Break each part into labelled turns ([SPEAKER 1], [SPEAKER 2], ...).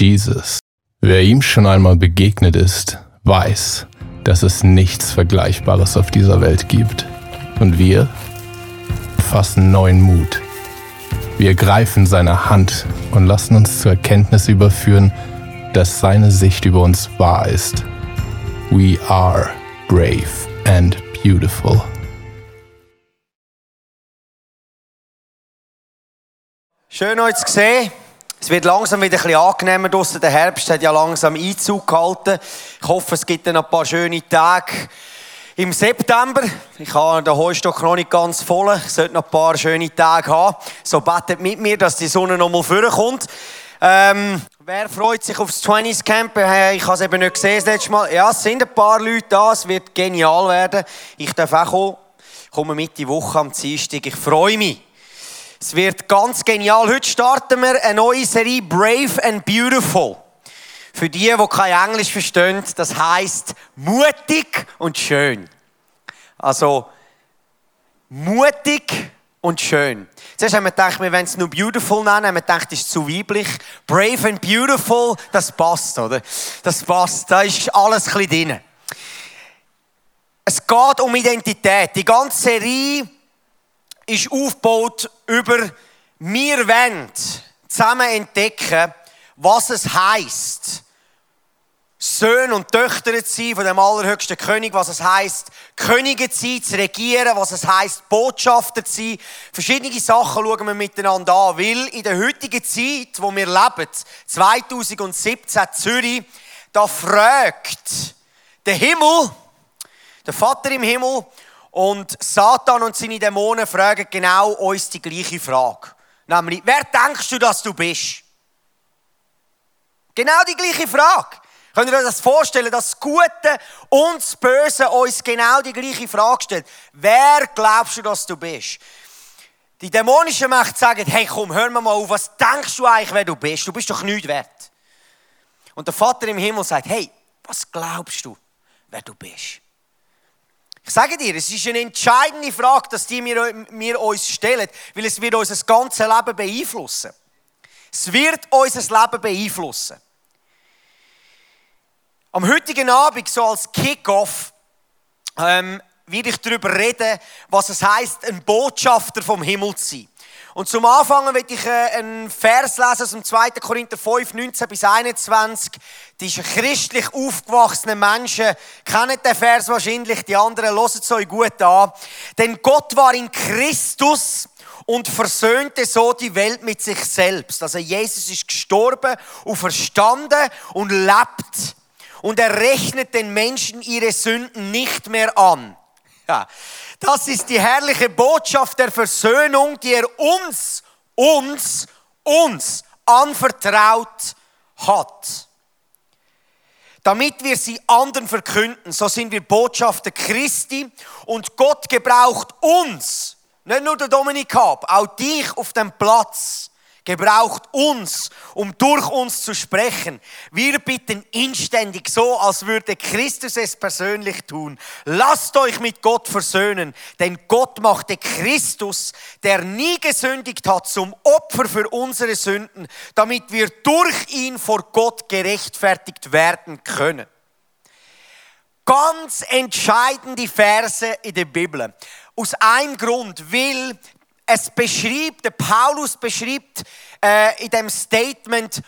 [SPEAKER 1] Jesus. Wer ihm schon einmal begegnet ist, weiß, dass es nichts Vergleichbares auf dieser Welt gibt. Und wir fassen neuen Mut. Wir greifen seine Hand und lassen uns zur Erkenntnis überführen, dass seine Sicht über uns wahr ist. We are brave and beautiful.
[SPEAKER 2] Schön euch zu sehen. Es wird langsam wieder ein bisschen angenehmer draussen. Der Herbst hat ja langsam Einzug gehalten. Ich hoffe, es gibt dann ein paar schöne Tage im September. Ich habe den Heustock noch nicht ganz voll. Ich sollte noch ein paar schöne Tage haben. So betet mit mir, dass die Sonne noch mal vorkommt. Ähm, wer freut sich aufs 20s Camp? Ich habe es eben nicht gesehen das letzte Mal. Ja, es sind ein paar Leute da. Es wird genial werden. Ich darf auch kommen. Ich komme Mitte Woche am Dienstag. Ich freue mich. Es wird ganz genial. Heute starten wir eine neue Serie Brave and Beautiful. Für die, die kein Englisch verstehen, das heißt mutig und schön. Also mutig und schön. Zuerst haben wir gedacht, wir wollen es nur beautiful nennen. Haben wir gedacht, das ist zu weiblich. Brave and beautiful, das passt, oder? Das passt. Da ist alles ein bisschen drin. Es geht um Identität. Die ganze Serie ist aufgebaut über wir wollen zusammen entdecken, was es heißt, Söhne und Töchter zu sein von dem allerhöchsten König, was es heißt, Könige zu sein, zu regieren, was es heißt, Botschafter zu sein. Verschiedene Sachen schauen wir miteinander an, weil in der heutigen Zeit, wo wir leben, 2017 Zürich, da fragt der Himmel, der Vater im Himmel, und Satan und seine Dämonen fragen genau uns die gleiche Frage. Nämlich, wer denkst du, dass du bist? Genau die gleiche Frage. Könnt ihr euch das vorstellen, dass das Gute und das Böse uns genau die gleiche Frage stellt? Wer glaubst du, dass du bist? Die dämonische Macht sagen, hey komm, hör mal auf, was denkst du eigentlich, wer du bist? Du bist doch nichts wert. Und der Vater im Himmel sagt, hey, was glaubst du, wer du bist? Ich sage dir, es ist eine entscheidende Frage, dass die wir, wir uns stellen, weil es wird unser ganzes Leben beeinflussen. Es wird unser Leben beeinflussen. Am heutigen Abend, so als Kickoff, ähm, werde ich darüber reden, was es heißt, ein Botschafter vom Himmel zu sein. Und zum Anfang will ich äh, einen Vers lesen aus dem 2. Korinther 5, 19 bis 21. Die christlich aufgewachsenen Menschen kennen den Vers wahrscheinlich, die anderen hören es euch gut an. Denn Gott war in Christus und versöhnte so die Welt mit sich selbst. Also Jesus ist gestorben und verstanden und lebt. Und er rechnet den Menschen ihre Sünden nicht mehr an. Ja. Das ist die herrliche Botschaft der Versöhnung, die er uns, uns, uns anvertraut hat. Damit wir sie anderen verkünden, so sind wir Botschafter Christi und Gott gebraucht uns, nicht nur der Dominik Hab, auch dich auf dem Platz, gebraucht uns, um durch uns zu sprechen. Wir bitten inständig so, als würde Christus es persönlich tun. Lasst euch mit Gott versöhnen, denn Gott machte Christus, der nie gesündigt hat, zum Opfer für unsere Sünden, damit wir durch ihn vor Gott gerechtfertigt werden können. Ganz entscheidende Verse in der Bibel. Aus einem Grund, weil es beschreibt, der Paulus beschreibt äh, in dem Statement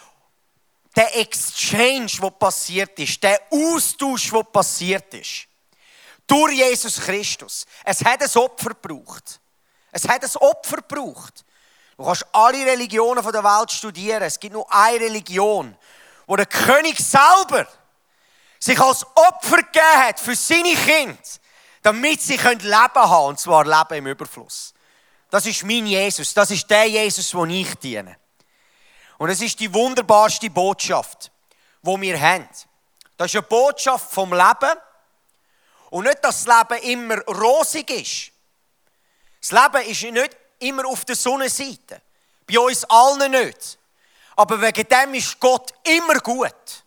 [SPEAKER 2] der Exchange, wo passiert ist, der Austausch, wo passiert ist. Durch Jesus Christus. Es hat ein Opfer gebraucht. Es hat ein Opfer gebraucht. Du kannst alle Religionen der Welt studieren. Es gibt nur eine Religion, wo der König selber sich als Opfer gegeben hat für seine Kinder, damit sie Leben haben können, und zwar Leben im Überfluss. Das ist mein Jesus. Das ist der Jesus, den ich diene. Und es ist die wunderbarste Botschaft, die wir haben. Das ist eine Botschaft vom Leben. Und nicht, dass das Leben immer rosig ist. Das Leben ist nicht immer auf der Sonnenseite. Bei uns allen nicht. Aber wegen dem ist Gott immer gut.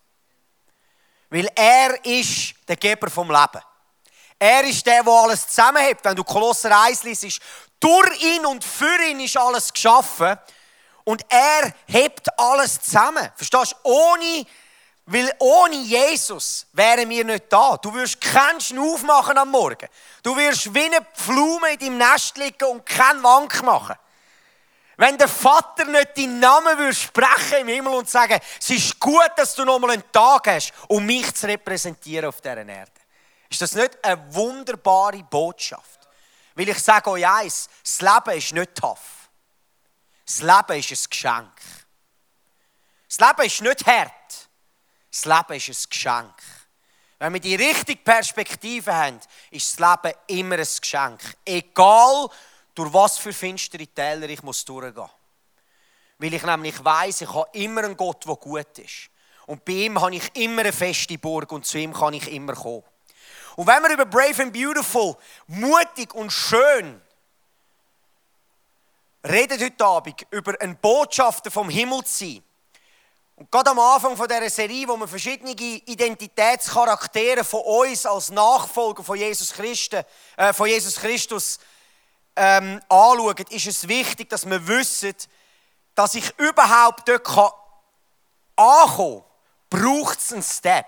[SPEAKER 2] Weil er ist der Geber vom Leben. Er ist der, der alles zusammenhält. Wenn du Kolosser 1 liest, durch ihn und für ihn ist alles geschaffen. Und er hebt alles zusammen. Verstehst du? Ohne, weil ohne Jesus wären wir nicht da. Du wirst keinen Schnuff machen am Morgen. Du wirst wie eine Pflume in deinem Nest liegen und keinen Wank machen. Wenn der Vater nicht deinen Namen würde sprechen im Himmel und sagen, es ist gut, dass du noch mal einen Tag hast, um mich zu repräsentieren auf dieser Erde. Ist das nicht eine wunderbare Botschaft? Weil ich sage euch eins, das Leben ist nicht tough. Das Leben ist ein Geschenk. Das Leben ist nicht hart. Das Leben ist ein Geschenk. Wenn wir die richtige Perspektive haben, ist das Leben immer ein Geschenk. Egal, durch was für finstere Täler ich muss durchgehen. Weil ich nämlich weiß, ich habe immer einen Gott, der gut ist. Und bei ihm habe ich immer eine feste Burg und zu ihm kann ich immer kommen. Und wenn wir über Brave and Beautiful, mutig und schön reden heute Abend über einen Botschafter vom Himmel zu sein. Und gerade am Anfang von dieser Serie, wo wir verschiedene Identitätscharaktere von uns als Nachfolger von Jesus, Christen, äh, von Jesus Christus ähm, anschauen, ist es wichtig, dass wir wissen, dass ich überhaupt dort ankommen kann, braucht es einen Step.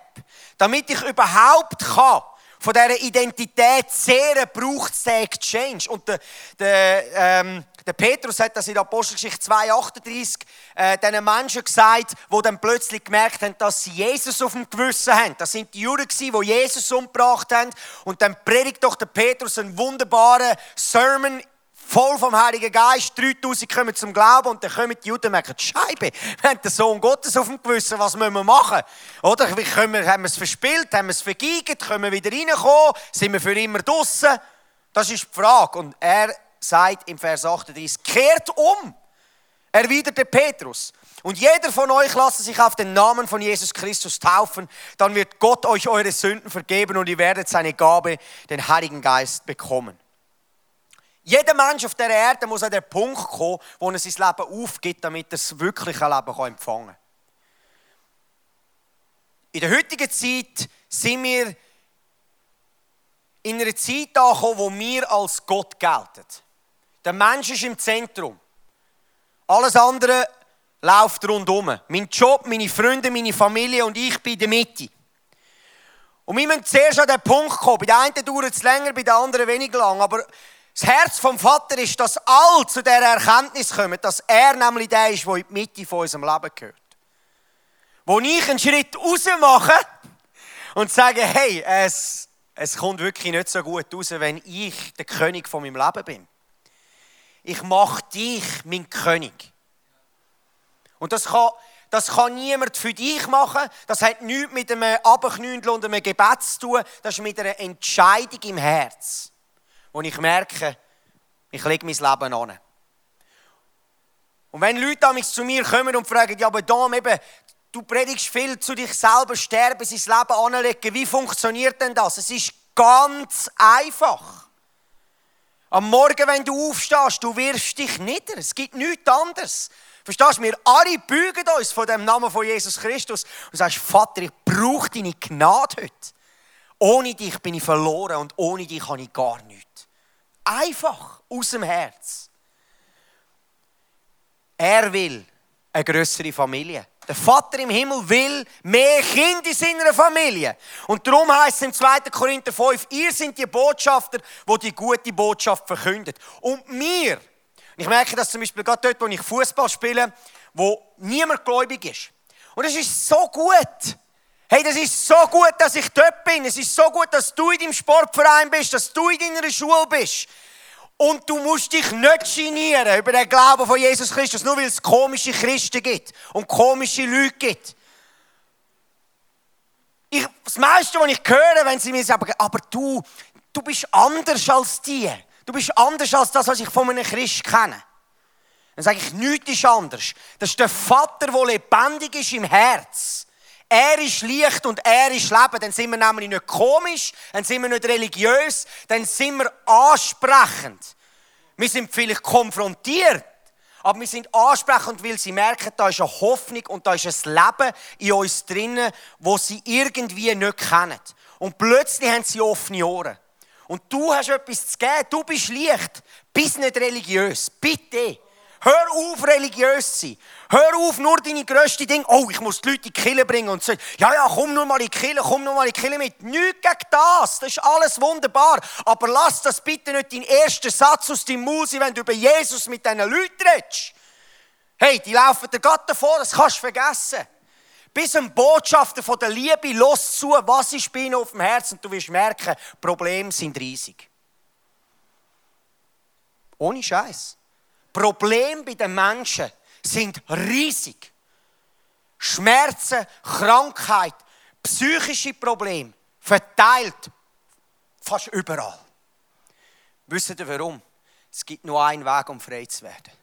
[SPEAKER 2] Damit ich überhaupt kann, von dieser Identität zehren, braucht es den Exchange. Und der, der, ähm, der Petrus hat das in der Apostelgeschichte 2,38 äh, diesen Menschen gesagt, die dann plötzlich gemerkt haben, dass sie Jesus auf dem Gewissen haben. Das sind die Juden, die Jesus umgebracht haben. Und dann predigt doch der Petrus einen wunderbaren Sermon voll vom Heiligen Geist, 3000 kommen zum Glauben und dann kommen die Juden und merken, Scheibe, wir haben den Sohn Gottes auf dem Gewissen, was müssen wir machen? Oder wie können wir, haben wir es verspielt, haben wir es vergeigt, können wir wieder reinkommen, sind wir für immer draußen? Das ist die Frage. Und er sagt im Vers 38, kehrt um, erwiderte Petrus. Und jeder von euch lasse sich auf den Namen von Jesus Christus taufen, dann wird Gott euch eure Sünden vergeben und ihr werdet seine Gabe, den Heiligen Geist, bekommen. Jeder Mensch auf der Erde muss an den Punkt kommen, wo er sein Leben aufgibt, damit er das wirkliche Leben empfangen kann. In der heutigen Zeit sind wir in einer Zeit angekommen, wo wir als Gott gelten. Der Mensch ist im Zentrum. Alles andere läuft rundum. Mein Job, meine Freunde, meine Familie und ich bin in der Mitte. Und wir müssen zuerst an den Punkt kommen. Bei der einen dauert es länger, bei der anderen weniger lang. Aber das Herz vom Vater ist, dass all zu der Erkenntnis kommen, dass er nämlich der ist, der in die Mitte von unserem Leben gehört. Wo ich einen Schritt raus mache und sage, hey, es, es kommt wirklich nicht so gut raus, wenn ich der König von meinem Leben bin. Ich mache dich mein König. Und das kann, das kann niemand für dich machen. Das hat nichts mit einem Abknündeln und einem Gebet zu tun. Das ist mit einer Entscheidung im Herz wo ich merke, ich lege mein Leben an. Und wenn Leute zu mir kommen und fragen, ja, aber Dom, eben, du predigst viel zu dich selber, sterben, sein Leben anlegen, wie funktioniert denn das? Es ist ganz einfach. Am Morgen, wenn du aufstehst, du wirfst dich nieder. Es gibt nichts anderes. Verstehst du? Wir alle bügen uns von dem Namen von Jesus Christus und sagst, Vater, ich brauche deine Gnade heute. Ohne dich bin ich verloren und ohne dich habe ich gar nichts. Einfach aus dem Herz. Er will eine größere Familie. Der Vater im Himmel will mehr Kinder in seiner Familie. Und darum heißt es im 2. Korinther 5, ihr seid die Botschafter, die die gute Botschaft verkündet. Und wir, ich merke das zum Beispiel gerade dort, wo ich Fußball spiele, wo niemand gläubig ist. Und es ist so gut. Hey, das ist so gut, dass ich dort bin. Es ist so gut, dass du in deinem Sportverein bist, dass du in deiner Schule bist. Und du musst dich nicht genieren über den Glauben von Jesus Christus, nur weil es komische Christen gibt und komische Leute gibt. Ich, das meiste, was ich höre, wenn sie mir sagen, aber du, du bist anders als die. Du bist anders als das, was ich von einem Christ kenne. Dann sage ich, nichts ist anders. Das ist der Vater, der lebendig ist im Herz. Er ist Licht und er ist Leben. Dann sind wir nämlich nicht komisch, dann sind wir nicht religiös, dann sind wir ansprechend. Wir sind vielleicht konfrontiert, aber wir sind ansprechend, weil sie merken, da ist eine Hoffnung und da ist ein Leben in uns drinnen, wo sie irgendwie nicht kennen. Und plötzlich haben sie offene Ohren. Und du hast etwas zu geben, du bist Licht, bist nicht religiös, bitte. Hör auf, religiös zu sein. Hör auf, nur deine grössten Dinge. Oh, ich muss die Leute in die Kille bringen und sagen, ja, ja, komm nur mal in die Kille, komm nur mal in die Kille mit. Nichts gegen das. Das ist alles wunderbar. Aber lass das bitte nicht dein erster Satz aus deinem Maul sein, wenn du über Jesus mit diesen Leuten redest. Hey, die laufen dir gerade davor, das kannst du vergessen. Bis ein Botschafter von der Liebe los zu, was ist bei ihnen auf dem Herzen. Und du wirst merken, Probleme sind riesig. Ohne Scheiß. Probleme bei den Menschen sind riesig. Schmerzen, Krankheit, psychische Probleme, verteilt fast überall. Wisst ihr warum? Es gibt nur einen Weg, um frei zu werden.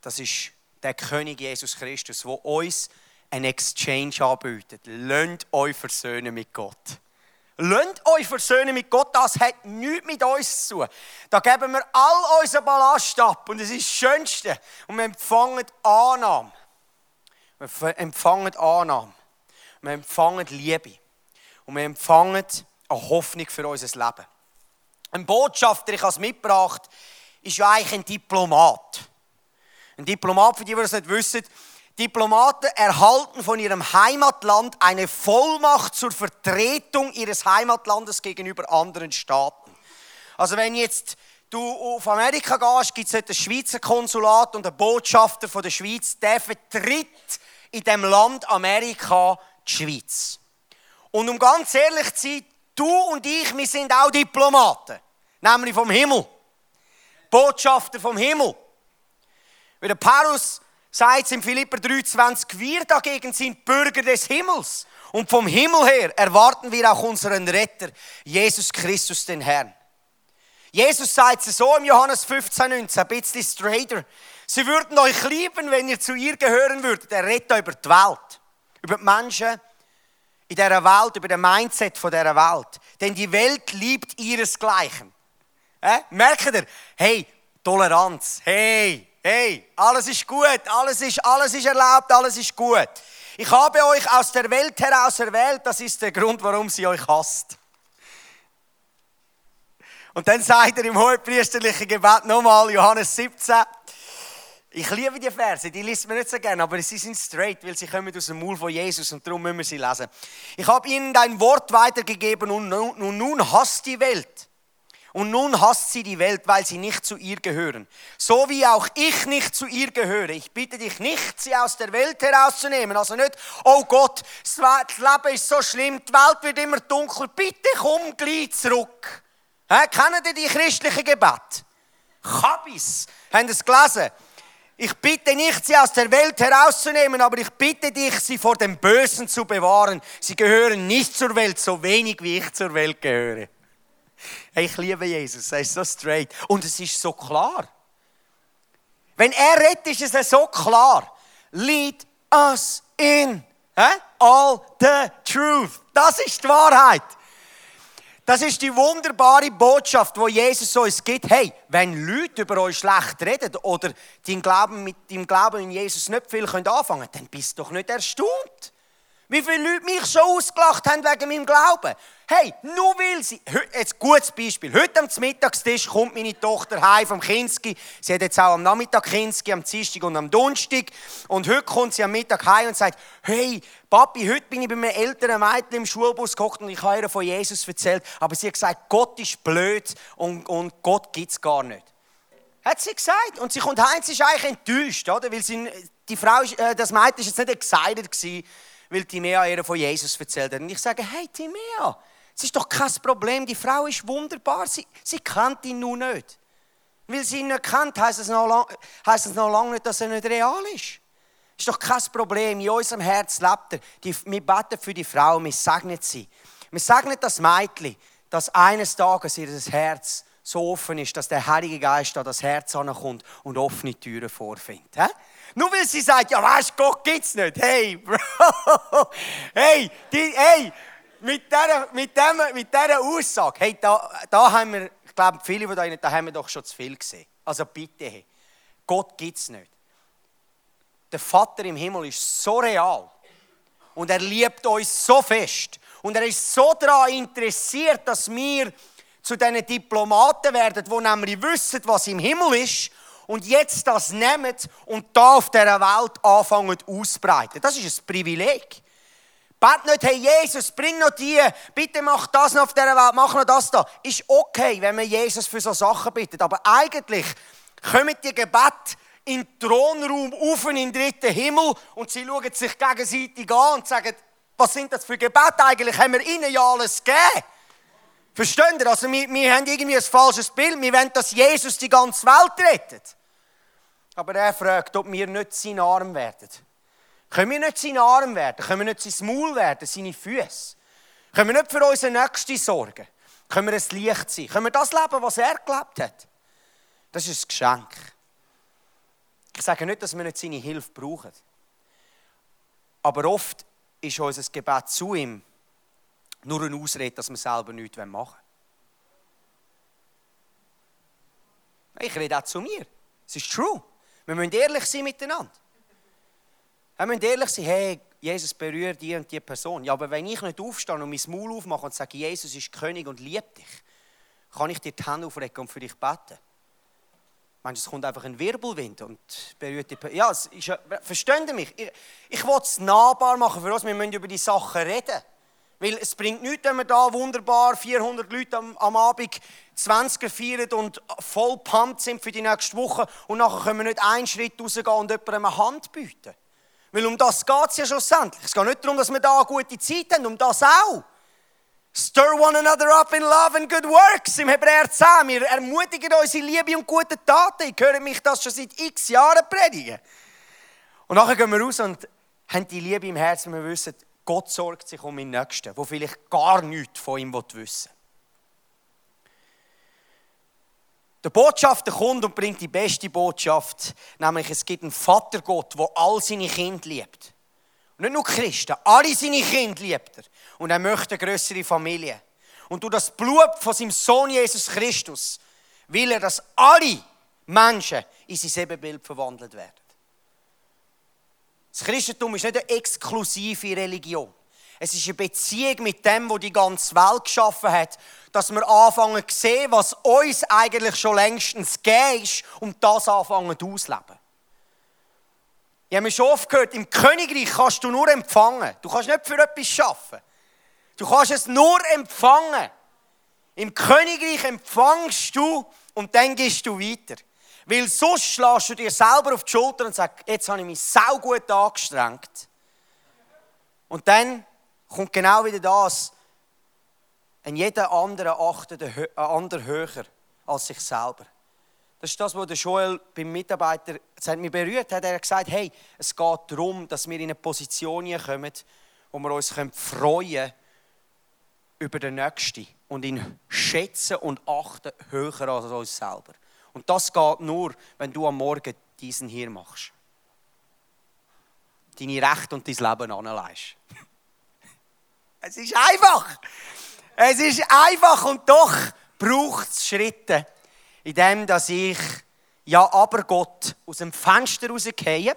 [SPEAKER 2] Das ist der König Jesus Christus, der uns einen Exchange anbietet. Lönnt euch versöhnen mit Gott. Lönnt euch versöhnen mit Gott, das hat nichts mit uns zu tun. Da geben wir all unseren Ballast ab und es ist das Schönste. Und wir empfangen Annahme. Wir empfangen Annahme. Wir empfangen Liebe. Und wir empfangen eine Hoffnung für unser Leben. Ein Botschafter, ich habe es mitgebracht, ist ja eigentlich ein Diplomat. Ein Diplomat, für die, die es nicht wissen, Diplomaten erhalten von ihrem Heimatland eine Vollmacht zur Vertretung ihres Heimatlandes gegenüber anderen Staaten. Also wenn jetzt du auf Amerika gehst, gibt es ein Schweizer Konsulat und ein Botschafter von der Schweiz, der vertritt in dem Land Amerika die Schweiz. Und um ganz ehrlich zu sein, du und ich, wir sind auch Diplomaten, nämlich vom Himmel. Botschafter vom Himmel. Wie der Paulus sagt es in Philipper 3,20, wir dagegen sind Bürger des Himmels. Und vom Himmel her erwarten wir auch unseren Retter, Jesus Christus, den Herrn. Jesus sagt es so im Johannes 15,19, ein bisschen straighter. Sie würden euch lieben, wenn ihr zu ihr gehören würdet. Er redet über die Welt, über die Menschen in dieser Welt, über den Mindset dieser Welt. Denn die Welt liebt ihresgleichen. Äh? Merkt ihr? Hey, Toleranz. Hey, Hey, alles ist gut, alles ist, alles ist erlaubt, alles ist gut. Ich habe euch aus der Welt heraus erwählt, das ist der Grund, warum sie euch hasst. Und dann sagt er im hohepriesterlichen Gebet nochmal, Johannes 17, ich liebe die Verse, die liest man nicht so gerne, aber sie sind straight, weil sie kommen aus dem Maul von Jesus und darum müssen wir sie lesen. Ich habe ihnen dein Wort weitergegeben und nun, nun hasst die Welt und nun hasst sie die Welt, weil sie nicht zu ihr gehören. So wie auch ich nicht zu ihr gehöre. Ich bitte dich nicht, sie aus der Welt herauszunehmen. Also nicht, oh Gott, das Leben ist so schlimm, die Welt wird immer dunkel. Bitte komm gleich zurück. Hä? Kennen die die christliche Gebet? Kabis. Haben es gelesen? Ich bitte nicht, sie aus der Welt herauszunehmen, aber ich bitte dich, sie vor dem Bösen zu bewahren. Sie gehören nicht zur Welt, so wenig wie ich zur Welt gehöre. Hey, ich liebe Jesus, er ist so straight. Und es ist so klar. Wenn er redet, ist es so klar. Lead us in all the truth. Das ist die Wahrheit. Das ist die wunderbare Botschaft, wo Jesus uns gibt. Hey, wenn Leute über euch schlecht reden oder dein Glauben mit deinem Glauben in Jesus nicht viel anfangen können, dann bist du doch nicht erstaunt. Wie viele Leute mich schon ausgelacht haben wegen meinem Glauben. Hey, nur weil sie, jetzt gutes Beispiel. Heute am Mittagstisch kommt meine Tochter heim vom Kinski. Sie hat jetzt auch am Nachmittag Kinski, am Dienstag und am Donnerstag. Und heute kommt sie am Mittag heim und sagt, hey, Papi, heute bin ich bei einem älteren Mädchen im Schulbus gekocht und ich habe ihr von Jesus erzählt. Aber sie hat gesagt, Gott ist blöd und, und Gott gibt es gar nicht. Hat sie gesagt. Und sie kommt heim, sie ist eigentlich enttäuscht, oder? Weil sie, die Frau, äh, das Mädchen ist jetzt nicht excited gewesen weil Timea ihr von Jesus erzählt hat. Und ich sage, hey Timea, es ist doch kein Problem, die Frau ist wunderbar, sie, sie kennt ihn nur nicht. Weil sie ihn nicht kennt, heisst es, noch es lange nicht, dass er nicht real ist. Ist doch kein Problem, in unserem Herz lebt er. Die, wir beten für die Frau, wir segnen sie. Wir segnen das Mädchen, dass eines Tages ihr Herz so offen ist, dass der Heilige Geist an das Herz ankommt und offene Türen vorfindet. Nur weil sie sagt, ja weißt Gott gibt's nicht. Hey, Bro. Hey, die, hey, mit dieser, mit, dem, mit dieser Aussage, hey, da, da haben wir, ich glaube, viele von euch, da haben wir doch schon zu viel gesehen. Also bitte, hey, Gott gibt's nicht. Der Vater im Himmel ist so real und er liebt uns so fest und er ist so daran interessiert, dass wir zu diesen Diplomaten werden, die nämlich wissen, was im Himmel ist und jetzt das nehmen und da auf dieser Welt anfangen auszubreiten. Das ist ein Privileg. Bet nicht, hey Jesus, bring noch die, bitte mach das noch auf dieser Welt, mach noch das da. Ist okay, wenn man Jesus für so Sachen bittet, aber eigentlich kommen die Gebet in den Thronraum auf in den dritten Himmel und sie schauen sich gegenseitig an und sagen, was sind das für Gebete eigentlich? Haben wir ihnen ja alles gegeben? Versteht ihr? Also wir, wir haben irgendwie ein falsches Bild. Wir wollen, dass Jesus die ganze Welt rettet. Aber er fragt, ob wir nicht sein Arm werden. Können wir nicht sein Arm werden? Können wir nicht sein Maul werden, seine Füße? Können wir nicht für unsere Nächsten sorgen? Können wir ein Licht sein? Können wir das leben, was er gelebt hat? Das ist ein Geschenk. Ich sage nicht, dass wir nicht seine Hilfe brauchen. Aber oft ist unser Gebet zu ihm nur eine Ausrede, dass wir selber nichts machen wollen. Ich rede auch zu mir. Es ist true. Wir müssen ehrlich sein miteinander. Wir müssen ehrlich sein, hey, Jesus berührt die und die Person. Ja, aber wenn ich nicht aufstehe und mein Maul aufmache und sage, Jesus ist König und liebt dich, kann ich dir die Hände aufrecken und für dich beten. Meinst es kommt einfach ein Wirbelwind und berührt die Person. Ja, es ist, verstehen Sie mich? Ich, ich will es nahbar machen für uns. Wir müssen über die Sachen reden. Weil es bringt nichts, wenn wir da wunderbar 400 Leute am, am Abend 20er feiern und voll pumped sind für die nächste Woche und nachher können wir nicht einen Schritt rausgehen und jemandem eine Hand bieten. Weil um das geht es ja schlussendlich. Es geht nicht darum, dass wir da eine gute Zeit haben, um das auch. Stir one another up in love and good works. Im Hebräer 10. Wir ermutigen unsere Liebe und gute Taten. Ich höre mich das schon seit x Jahren predigen. Und nachher gehen wir raus und haben die Liebe im Herzen. Wir wissen, Gott sorgt sich um meinen Nächsten, der vielleicht gar nichts von ihm wissen will. Der Botschafter kommt und bringt die beste Botschaft, nämlich es gibt einen Vatergott, der all seine Kinder liebt. Und nicht nur Christen, alle seine Kinder liebt er. Und er möchte eine größere Familie. Und durch das Blut von seinem Sohn Jesus Christus will er, dass alle Menschen in sein Ebenbild verwandelt werden. Das Christentum ist nicht eine exklusive Religion. Es ist eine Beziehung mit dem, wo die ganze Welt geschaffen hat, dass wir anfangen zu sehen, was uns eigentlich schon längstens gegeben ist und das anfangen auszuleben. Ich habe mir schon oft gehört, im Königreich kannst du nur empfangen. Du kannst nicht für etwas schaffen. Du kannst es nur empfangen. Im Königreich empfangst du und dann gehst du weiter. Weil sonst schlägst du dir selber auf die Schulter und sagst, jetzt habe ich mich sau gut angestrengt. Und dann kommt genau wieder das, ein jeder andere achtet einen anderen höher als sich selber. Das ist das, was der Joel beim Mitarbeiter hat mich berührt hat. Er hat gesagt, hey, es geht darum, dass wir in eine Position kommen, wo wir uns freuen können über den Nächsten und ihn schätzen und achten höher als uns selber. Und das geht nur, wenn du am Morgen diesen hier machst. Deine Rechte und dein Leben anleihst. Es ist einfach. Es ist einfach und doch braucht es Schritte, in dem, dass ich ja aber Gott aus dem Fenster rausgehe.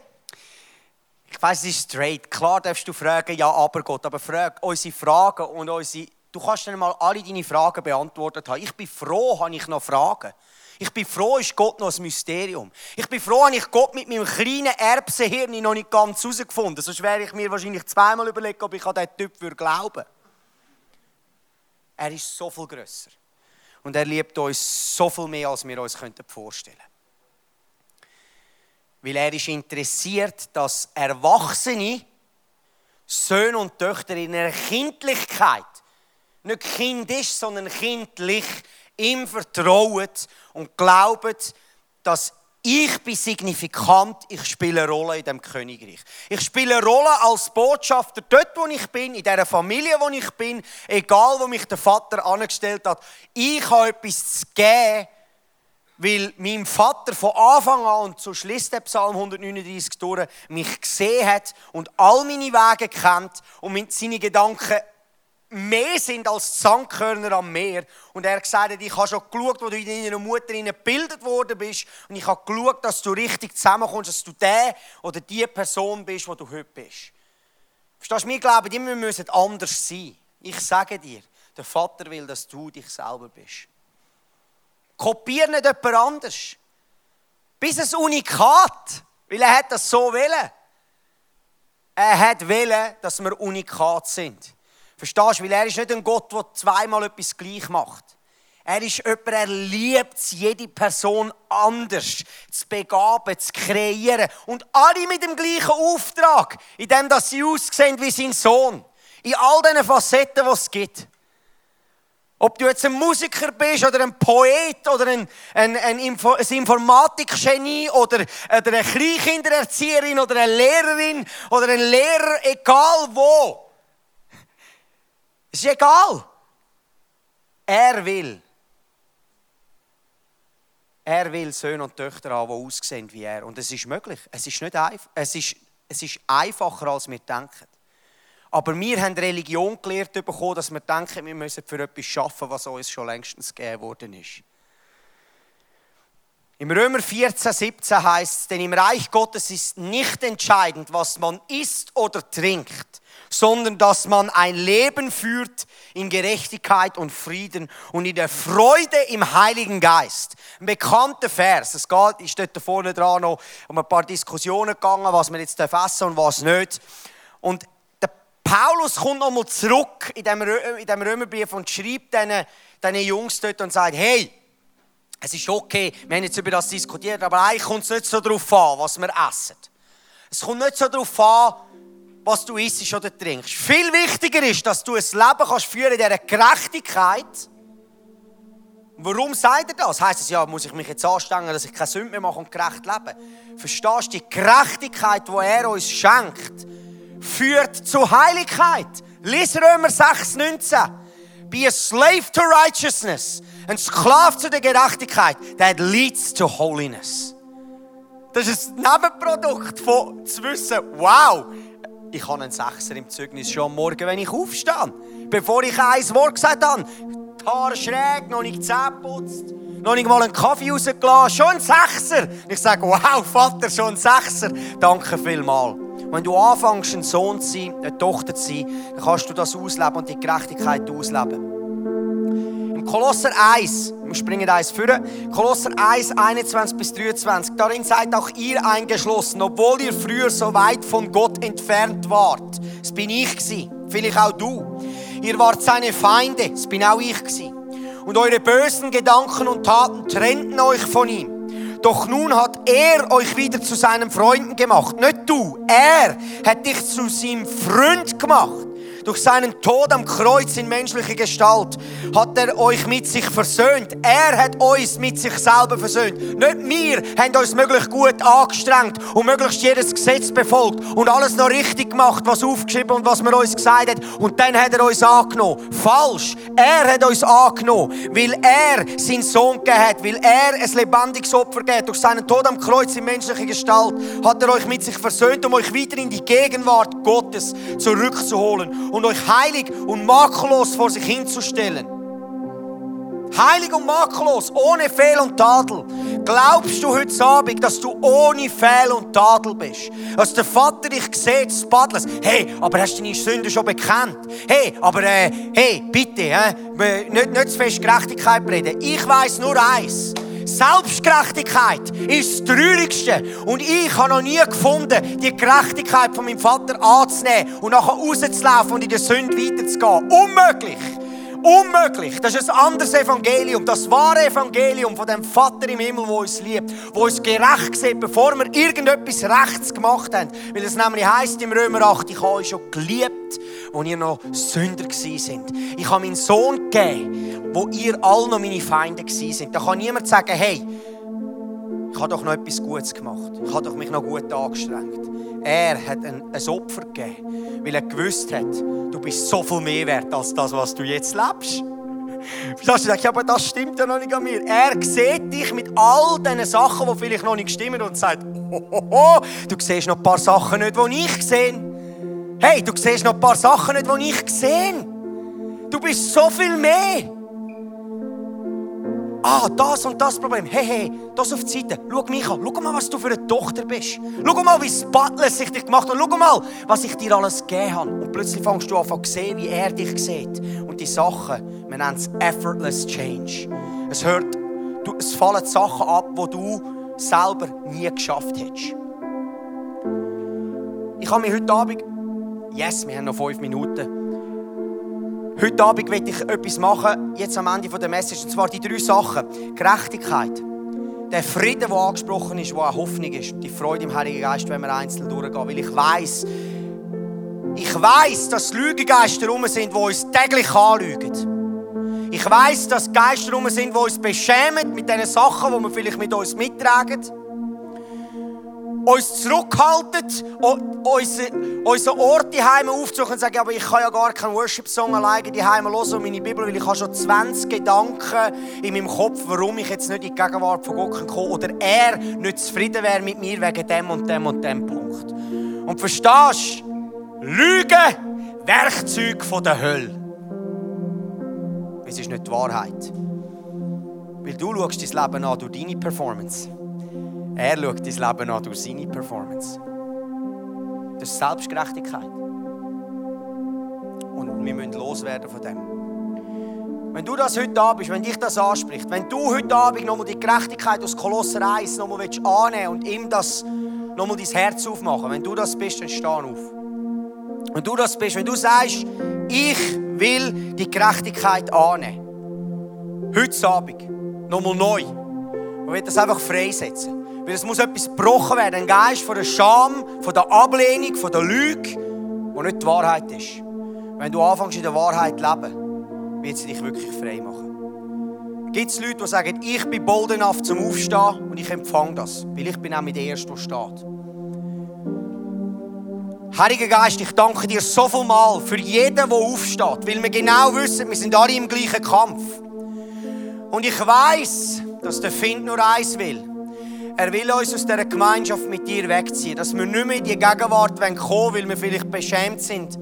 [SPEAKER 2] Ich weiß, es ist straight. Klar darfst du fragen, ja aber Gott, aber frag unsere Fragen und unsere. Du kannst dann mal alle deine Fragen beantwortet haben. Ich bin froh, habe ich noch Fragen. Ich bin froh, ist Gott noch ein Mysterium. Ich bin froh, habe ich Gott mit meinem kleinen Erbsenhirn noch nicht ganz herausgefunden. Sonst wäre ich mir wahrscheinlich zweimal überlegt, ob ich an diesen Typ würde glauben Er ist so viel grösser. Und er liebt uns so viel mehr, als wir uns vorstellen könnten. Weil er ist interessiert, dass Erwachsene, Söhne und Töchter in ihrer Kindlichkeit, nicht kindisch, sondern kindlich, ihm vertrauen und glauben, dass ich bin signifikant, ich spiele eine Rolle in dem Königreich. Ich spiele eine Rolle als Botschafter dort, wo ich bin, in der Familie, wo ich bin, egal wo mich der Vater angestellt hat. Ich habe etwas zu geben, weil mein Vater von Anfang an, und so schließt der Psalm 139 durch, mich gesehen hat und all meine Wege kennt und mit seinen Gedanken mehr sind als Sandkörner am Meer. Und er gesagt, ich habe schon geschaut, wo du in deiner Mutter gebildet worden bist. Und ich habe geschaut, dass du richtig zusammenkommst, dass du der oder die Person bist, die du heute bist. Verstehst du, wir glauben immer, wir müssen anders sein. Ich sage dir, der Vater will, dass du dich selber bist. Kopier nicht jemand anders. Bis ein Unikat. Weil er hat das so willen. Er hat willen, dass wir Unikat sind. Verstehst du? Weil er ist nicht ein Gott, der zweimal etwas gleich macht. Er ist jemand, er liebt jede Person anders zu begaben, zu kreieren. Und alle mit dem gleichen Auftrag, in dem, dass sie aussehen wie sein Sohn. In all diesen Facetten, die es gibt. Ob du jetzt ein Musiker bist oder ein Poet oder ein, ein, ein, Info, ein Informatikgenie oder, oder eine Kleinkindererzieherin oder eine Lehrerin oder ein Lehrer, egal wo. Es ist egal. Er will er will Söhne und Töchter haben, die aussehen wie er. Und es ist möglich. Es ist, nicht einfach. Es ist, es ist einfacher, als wir denken. Aber wir haben Religion gelehrt bekommen, dass wir denken, wir müssen für etwas schaffen, was uns schon längstens gegeben worden ist. Im Römer 14, 17 heißt es, denn im Reich Gottes ist nicht entscheidend, was man isst oder trinkt, sondern dass man ein Leben führt in Gerechtigkeit und Frieden und in der Freude im Heiligen Geist. Ein bekannter Vers. Es geht, ist dort vorne dran noch um ein paar Diskussionen gegangen, was man jetzt essen und was nicht. Und der Paulus kommt nochmal zurück in dem, in dem Römerbrief und schreibt diesen, diesen Jungs dort und sagt, hey, es ist okay, wir haben jetzt über das diskutiert, aber eigentlich kommt es nicht so darauf an, was wir essen. Es kommt nicht so darauf an, was du isst oder trinkst. Viel wichtiger ist, dass du ein Leben kannst führen in dieser Gerechtigkeit. Warum sagt er das? Heißt es ja, muss ich mich jetzt anstrengen, dass ich keine Sünde mehr mache und gerecht lebe? Verstehst du, die Gerechtigkeit, die er uns schenkt, führt zu Heiligkeit. Lies Römer 6, 19. Be a slave to righteousness. Ein Sklave zu der Gerechtigkeit. That leads to holiness. Das ist ein Nebenprodukt von zu wissen, wow, ich habe einen Sechser im Zeugnis schon am Morgen, wenn ich aufstehe. Bevor ich ein Wort gesagt habe. Die Haare schräg, noch nicht Zähne putzt, noch nicht mal einen Kaffee rausgelassen. Schon ein Sechser. Ich sage, wow, Vater, schon ein Sechser. Danke vielmals. Wenn du anfängst, ein Sohn zu sein, eine Tochter zu sein, dann kannst du das ausleben und die Gerechtigkeit ausleben. Kolosser 1, wir springen eins vor. Kolosser 1, 21 bis 23. Darin seid auch ihr eingeschlossen, obwohl ihr früher so weit von Gott entfernt wart. Das bin ich gewesen. Vielleicht auch du. Ihr wart seine Feinde. Das bin auch ich gewesen. Und eure bösen Gedanken und Taten trennten euch von ihm. Doch nun hat er euch wieder zu seinen Freunden gemacht. Nicht du, er hat dich zu seinem Freund gemacht. Durch seinen Tod am Kreuz in menschlicher Gestalt hat er euch mit sich versöhnt. Er hat uns mit sich selber versöhnt. Nicht wir haben uns möglichst gut angestrengt und möglichst jedes Gesetz befolgt und alles noch richtig gemacht, was aufgeschrieben und was man uns gesagt hat. Und dann hat er uns angenommen. Falsch. Er hat uns angenommen, weil er seinen Sohn gegeben hat, weil er ein lebendiges Opfer gegeben Durch seinen Tod am Kreuz in menschlicher Gestalt hat er euch mit sich versöhnt, um euch wieder in die Gegenwart Gottes zurückzuholen und euch heilig und makellos vor sich hinzustellen. Heilig und makellos, ohne Fehl und Tadel. Glaubst du heute Abend, dass du ohne Fehl und Tadel bist? Dass der Vater dich sieht, Spadles. Hey, aber hast du deine Sünde schon bekannt? Hey, aber äh, hey, bitte, äh, nicht, nicht zu fest Gerechtigkeit reden. Ich weiß nur eins. Selbstgerechtigkeit ist das Traurigste. Und ich habe noch nie gefunden, die Gerechtigkeit von meinem Vater anzunehmen und nachher rauszulaufen und in der Sünde weiterzugehen. Unmöglich. Unmöglich. Das ist ein anderes Evangelium. Das wahre Evangelium von dem Vater im Himmel, der uns liebt, der uns gerecht sieht, bevor wir irgendetwas Rechts gemacht haben. Weil es nämlich heisst im Römer 8, ich habe euch schon geliebt, als ihr noch Sünder sind. Ich habe meinen Sohn gegeben, wo ihr alle noch meine Feinde sind. Da kann niemand sagen, hey, ich habe doch noch etwas Gutes gemacht. Ich habe doch mich noch gut angestrengt. Er hat ein, ein Opfer gegeben, weil er gewusst hat, du bist so viel mehr wert als das, was du jetzt lebst. Verstehst du? Ich aber das stimmt ja noch nicht an mir. Er sieht dich mit all diesen Sachen, die vielleicht noch nicht stimmen und sagt, oh, oh, oh, du siehst noch ein paar Sachen nicht, die ich sehe. Hey, du siehst noch ein paar Sachen nicht, die ich sehe. Du bist so viel mehr ah, das und das Problem. Hey, hey, das auf die Seite. Schau mich an. Schau mal, was du für eine Tochter bist. Schau mal, wie spotless ich dich gemacht habe. Schau mal, was ich dir alles gegeben habe. Und plötzlich fängst du an zu sehen, wie er dich sieht. Und die Sachen, man nennt es effortless change. Es hört, du, es fallen Sachen ab, wo du selber nie geschafft hättest. Ich habe mir heute Abend, yes, wir haben noch fünf Minuten, Heute Abend werde ich etwas machen, jetzt am Ende der Message, und zwar die drei Sachen. Gerechtigkeit, der Frieden, der angesprochen ist, der eine Hoffnung ist, die Freude im Heiligen Geist, wenn wir einzeln durchgehen. Weil ich weiß, ich weiß, dass Lügengeister rum sind, die uns täglich anlügen. Ich weiß, dass Geister rum sind, die uns beschämen mit den Sachen, die wir vielleicht mit uns mittragen uns zurückhalten, unsere Orte daheim aufzusuchen und sagen, aber ich kann ja gar keinen Worship-Song alleine daheim hören und meine Bibel, weil ich habe schon 20 Gedanken in meinem Kopf, warum ich jetzt nicht in die Gegenwart von Gott komme oder er nicht zufrieden wäre mit mir wegen dem und dem und dem Punkt. Und verstehst du? Lügen, Werkzeug von der Hölle. Es ist nicht die Wahrheit. Weil du schaust dein Leben an durch deine Performance. Er schaut dein Leben an durch seine Performance. Das ist Selbstgerechtigkeit. Und wir müssen loswerden von dem. Wenn du das heute Abend wenn dich das anspricht, wenn du heute Abend nochmal die Gerechtigkeit aus Kolosser 1 nochmal annehmen und ihm das nochmal dein Herz aufmachen, wenn du das bist, dann steh auf. Wenn du das bist, wenn du sagst, ich will die Gerechtigkeit annehmen, heute Abend, nochmal neu, und will das einfach freisetzen. Weil es muss etwas gebrochen werden. Ein Geist von der Scham, von der Ablehnung, von der Lüge, die nicht die Wahrheit ist. Wenn du anfängst in der Wahrheit zu leben, wird sie dich wirklich frei machen. Gibt es Leute, die sagen, ich bin bold enough zum Aufstehen und ich empfange das, weil ich bin auch mit der Erste, der steht. Heiliger Geist, ich danke dir so viel Mal für jeden, der aufsteht, weil wir genau wissen, wir sind alle im gleichen Kampf. Und ich weiß, dass der Find nur eins will. Er will uns aus dieser Gemeinschaft mit dir wegziehen, dass wir nicht mehr in die Gegenwart kommen wollen, weil wir vielleicht beschämt sind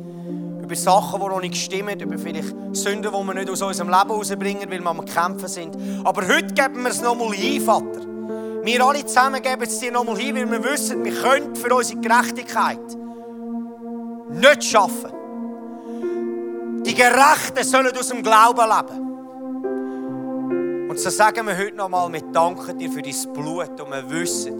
[SPEAKER 2] über Sachen, die noch nicht stimmen, über vielleicht Sünden, die wir nicht aus unserem Leben rausbringen, weil wir am Kämpfen sind. Aber heute geben wir es nochmal hin, Vater. Wir alle zusammen geben es dir nochmal hin, weil wir wissen, wir können für unsere Gerechtigkeit nicht schaffen. Die Gerechten sollen aus dem Glauben leben. Und so sagen wir heute nochmal, wir danken dir für dein Blut und wir wissen,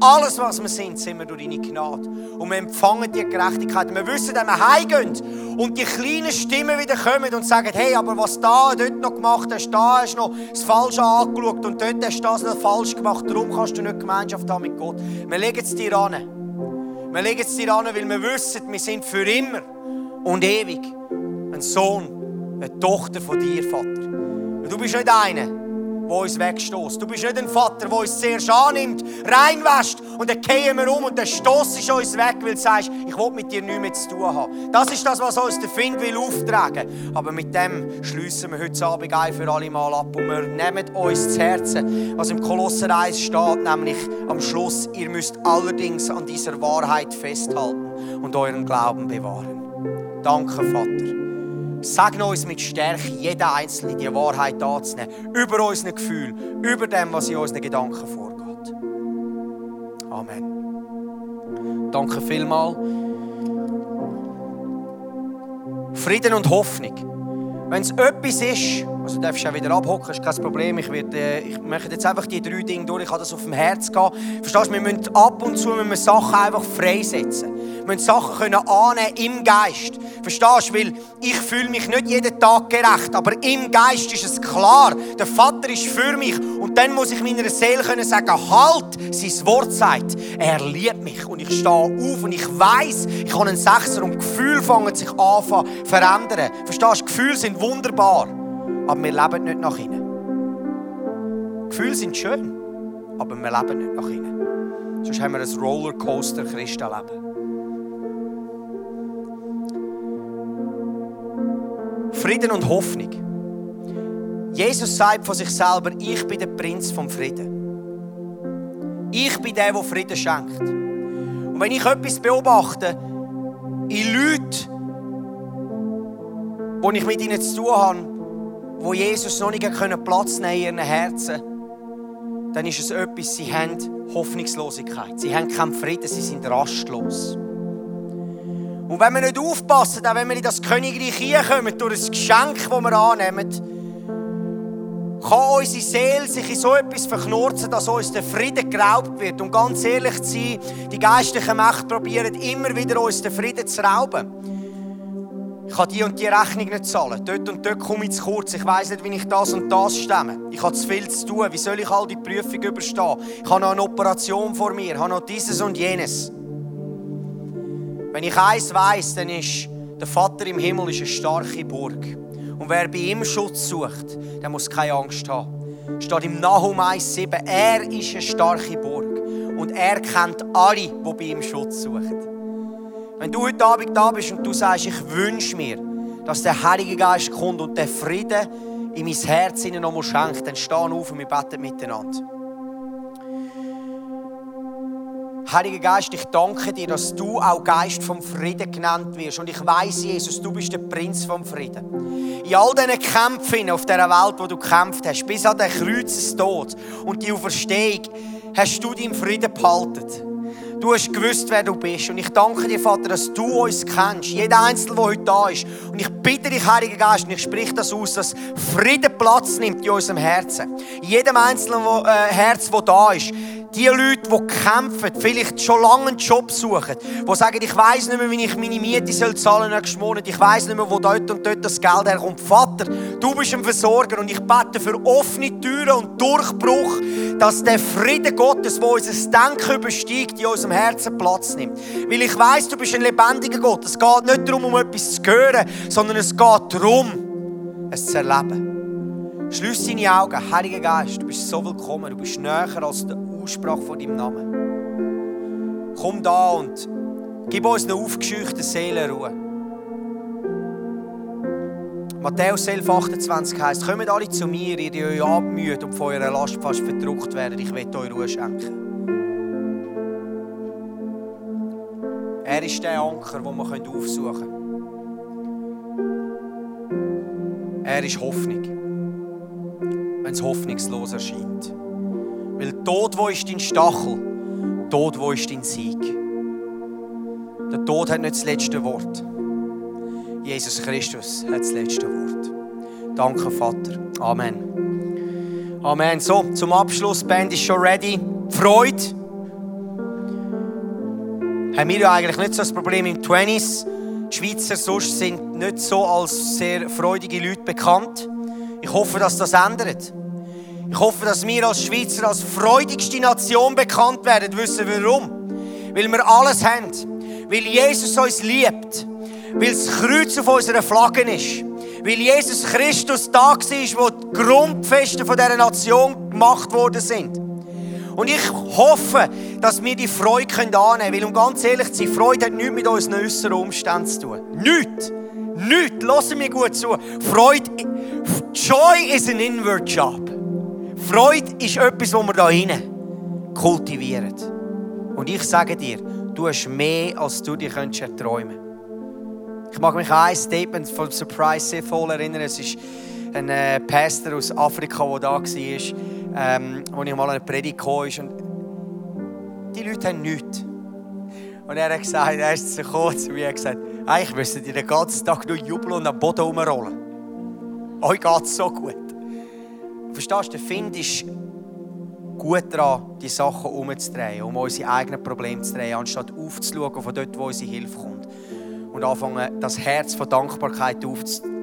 [SPEAKER 2] alles, was wir sind, sind wir durch deine Gnade. Und wir empfangen die Gerechtigkeit. Und wir wissen, wenn wir heimgehen und die kleinen Stimmen wieder kommen und sagen, hey, aber was da dort noch gemacht hast, da hast du noch das Falsche angeschaut und dort hast du das noch falsch gemacht, darum kannst du nicht Gemeinschaft haben mit Gott. Wir legen es dir an. Wir legen es dir an, weil wir wissen, wir sind für immer und ewig ein Sohn, eine Tochter von dir, Vater. Du bist nicht einer, der uns wegstoßt. Du bist nicht ein Vater, der uns zuerst annimmt, reinwäscht und dann gehen wir um und dann stoßt uns weg, weil du sagst, ich will mit dir nichts mehr zu tun haben. Das ist das, was uns der Find will auftragen. Aber mit dem schließen wir heute Abend ein für alle Mal ab und wir nehmen uns zu Herzen, was im Kolosser 1 steht, nämlich am Schluss, ihr müsst allerdings an dieser Wahrheit festhalten und euren Glauben bewahren. Danke, Vater. Segne uns mit Stärke, jeder Einzelne die Wahrheit anzunehmen. Über unsere Gefühle, über dem, was in unseren Gedanken vorgeht. Amen. Danke vielmals. Frieden und Hoffnung. Wenn es etwas ist, also darfst auch wieder abhocken, ist kein Problem. Ich, werde, äh, ich möchte jetzt einfach die drei Dinge durch. Ich habe das auf dem Herz gehen. Verstehst du, wir müssen ab und zu müssen wir Sachen einfach freisetzen. Wir müssen Sachen können annehmen im Geist. Verstehst du? Weil ich fühle mich nicht jeden Tag gerecht, aber im Geist ist es klar. Der Vater ist für mich. Und dann muss ich meiner Seele können sagen, halt, sein Wort sagt, er liebt mich. Und ich stehe auf und ich weiß, ich habe einen Sechser und Gefühle fangen sich an zu verändern. Verstehst du? Gefühle sind wunderbar aber wir leben nicht nach innen. Gefühle sind schön, aber wir leben nicht nach innen. Sonst haben wir ein Rollercoaster Christenleben. Frieden und Hoffnung. Jesus sagt von sich selber, ich bin der Prinz vom Frieden. Ich bin der, der Frieden schenkt. Und wenn ich etwas beobachte, in Leuten, wo ich mit ihnen zu tun habe, wo Jesus noch nicht Platz nehmen in ihren Herzen, dann ist es etwas, sie haben Hoffnungslosigkeit. Sie haben keinen Frieden, sie sind rastlos. Und wenn wir nicht aufpassen, auch wenn wir in das Königreich hineinkommen, durch ein Geschenk, das wir annehmen, kann unsere Seele sich in so etwas verknurzen, dass uns der Frieden geraubt wird. Und ganz ehrlich zu sein, die geistliche Macht probieren immer wieder uns den Frieden zu rauben. Ich kann die und die Rechnung nicht zahlen. Dort und dort komme ich zu kurz. Ich weiß nicht, wie ich das und das stemme. Ich habe zu viel zu tun. Wie soll ich all die Prüfung überstehen? Ich habe noch eine Operation vor mir. Ich habe noch dieses und jenes. Wenn ich eins weiß, dann ist der Vater im Himmel ist eine starke Burg. Und wer bei ihm Schutz sucht, der muss keine Angst haben. Steht im Nahum 1,7, er ist eine starke Burg. Und er kennt alle, die bei ihm Schutz suchen. Wenn du heute Abend da bist und du sagst, ich wünsche mir, dass der Heilige Geist kommt und der Frieden in mein Herz noch schenkt, dann steh auf und wir beten miteinander. Heiliger Geist, ich danke dir, dass du auch Geist vom Frieden genannt wirst. Und ich weiß, Jesus, du bist der Prinz vom Frieden. In all diesen Kämpfen auf dieser Welt, wo du gekämpft hast, bis an den Kreuzestod und die Auferstehung, hast du deinen Frieden behalten. Du hast gewusst, wer du bist. Und ich danke dir, Vater, dass du uns kennst. Jeder Einzelne, der heute da ist. Und ich bitte dich, Heiliger Geist, und ich spreche das aus, dass Frieden Platz nimmt in unserem Herzen. In jedem einzelnen äh, Herz, das da ist die Leute, die kämpfen, vielleicht schon lange einen Job suchen, die sagen, ich weiß nicht mehr, wie ich meine Miete soll zahlen nächsten Monat, ich weiß nicht mehr, wo dort und dort das Geld herkommt. Vater, du bist ein Versorger und ich bete für offene Türen und Durchbruch, dass der Friede Gottes, wo unser Denken übersteigt, in unserem Herzen Platz nimmt. Weil ich weiß, du bist ein lebendiger Gott. Es geht nicht darum, um etwas zu hören, sondern es geht darum, es zu erleben. Schließ deine Augen, Heiliger Geist, du bist so willkommen, du bist näher als der Aussprache von deinem Namen. Komm da und gib uns eine aufgescheuchte Seelenruhe. Matthäus 11, 28 heißt: Kommt alle zu mir, ihr die euch abmüht und von eurer Last fast verdruckt werdet. Ich will euch Ruhe schenken. Er ist der Anker, den wir aufsuchen können. Er ist Hoffnung, wenn es hoffnungslos erscheint. Weil Tod, wo ist dein Stachel? Tod, wo ist dein Sieg? Der Tod hat nicht das letzte Wort. Jesus Christus hat das letzte Wort. Danke, Vater. Amen. Amen. So, zum Abschluss. Band ist schon ready. Freude. Haben wir ja eigentlich nicht so das Problem im 20s. Die Schweizer sonst sind nicht so als sehr freudige Leute bekannt. Ich hoffe, dass das ändert. Ich hoffe, dass wir als Schweizer als freudigste Nation bekannt werden. Wissen warum? Weil wir alles haben. Weil Jesus uns liebt. Weil das Kreuz auf unserer Flagge ist. Weil Jesus Christus da war, wo die Grundfesten dieser Nation gemacht worden sind. Und ich hoffe, dass wir die Freude annehmen können. Weil, um ganz ehrlich zu sein, Freude hat nichts mit unseren äußeren Umständen zu tun. Nichts. Nichts. Lassen mir gut zu. Freude, Joy is an inward job. Freude ist etwas, das wir da hinein kultivieren. Und ich sage dir, du hast mehr, als du dir erträumen könntest. Ich mag mich an ein Statement von Surprise sehr voll erinnern. Es ist ein äh, Pastor aus Afrika, der da war, ähm, wo ich mal eine Predigt kam. Und die Leute haben nichts. Und er hat gesagt, er ist zu kurz zu mir gesagt, ich müsste den ganzen Tag nur jubeln und am Boden rumrollen. Euch geht es so gut. Verstehst du, der Find ist gut daran, die Sachen umzudrehen, um unsere eigenen Probleme zu drehen, anstatt aufzuschauen von dort, wo unsere Hilfe kommt. Und anfangen, das Herz von Dankbarkeit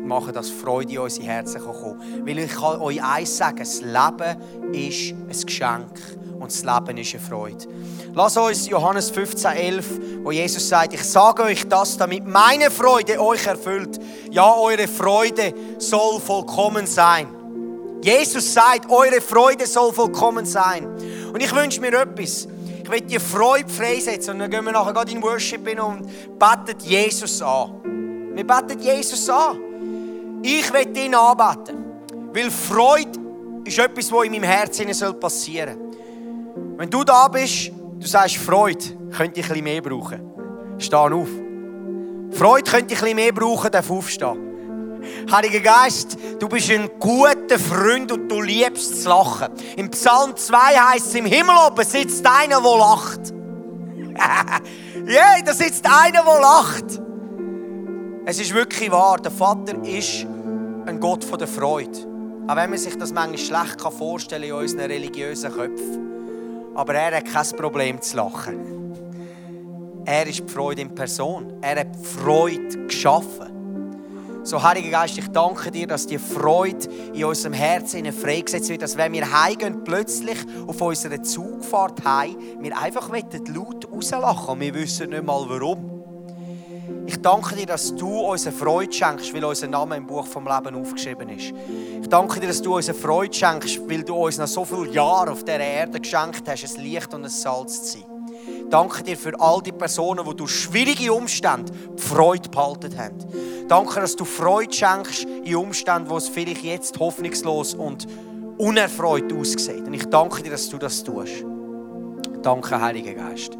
[SPEAKER 2] aufzumachen, dass Freude in unsere Herzen kann. Weil ich kann euch eins sagen, das Leben ist ein Geschenk und das Leben ist eine Freude. Lass uns Johannes 15, 11, wo Jesus sagt, ich sage euch das, damit meine Freude euch erfüllt. Ja, eure Freude soll vollkommen sein. Jesus sagt, eure Freude soll vollkommen sein. Und ich wünsche mir etwas. Ich will die Freude freisetzen und dann gehen wir nachher gerade in Worship hin und beten Jesus an. Wir beten Jesus an. Ich will ihn anbeten. Weil Freude ist etwas, was in meinem Herzen passieren soll. Wenn du da bist, du sagst Freude, könnte ich ein mehr brauchen. Steh auf. Freude könnte ich ein mehr brauchen, darf aufstehen. Heiliger Geist, du bist ein guter Freund und du liebst zu lachen. Im Psalm 2 heißt es, im Himmel oben sitzt einer, der lacht. yeah, da sitzt einer, der lacht. Es ist wirklich wahr, der Vater ist ein Gott der Freude. Auch wenn man sich das manchmal schlecht vorstellen kann in unseren religiösen Köpfen. Aber er hat kein Problem zu lachen. Er ist die Freude in Person. Er hat die Freude geschaffen. So, Heiliger Geist, ich danke dir, dass die Freude in unserem Herzen freigesetzt wird, dass wenn wir heimgehen, plötzlich auf unserer Zugfahrt heim, wir einfach laut rauslachen und wir wissen nicht mal warum. Ich danke dir, dass du uns eine Freude schenkst, weil unser Name im Buch vom Leben aufgeschrieben ist. Ich danke dir, dass du uns eine Freude schenkst, weil du uns nach so vielen Jahren auf dieser Erde geschenkt hast, ein Licht und ein Salz zu sein. Danke dir für all die Personen, die durch schwierige Umstände die Freude behalten haben. Danke, dass du Freude schenkst in Umständen, wo es vielleicht jetzt hoffnungslos und unerfreut aussieht. Und ich danke dir, dass du das tust. Danke, Heiliger Geist.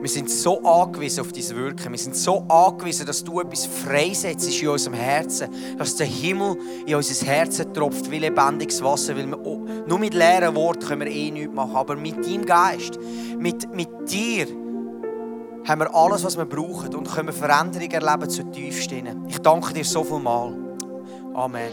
[SPEAKER 2] Wir sind so angewiesen auf dein Wirken. Wir sind so angewiesen, dass du etwas freisetzt in unserem Herzen. Dass der Himmel in unser Herzen tropft wie lebendiges Wasser. Weil wir, nur mit leeren Worten können wir eh nichts machen. Aber mit deinem Geist, mit, mit dir, haben wir alles, was wir brauchen und können Veränderungen erleben zu tiefsten. Ich danke dir so viel mal. Amen.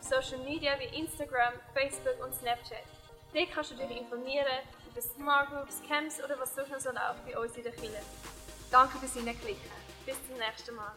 [SPEAKER 3] Social Media wie Instagram, Facebook und Snapchat. Dort kannst du dich informieren über Smart Groups, Camps oder was sonst noch so läuft bei uns in der Kirche.
[SPEAKER 4] Danke fürs Hineinklicken.
[SPEAKER 3] Bis zum nächsten Mal.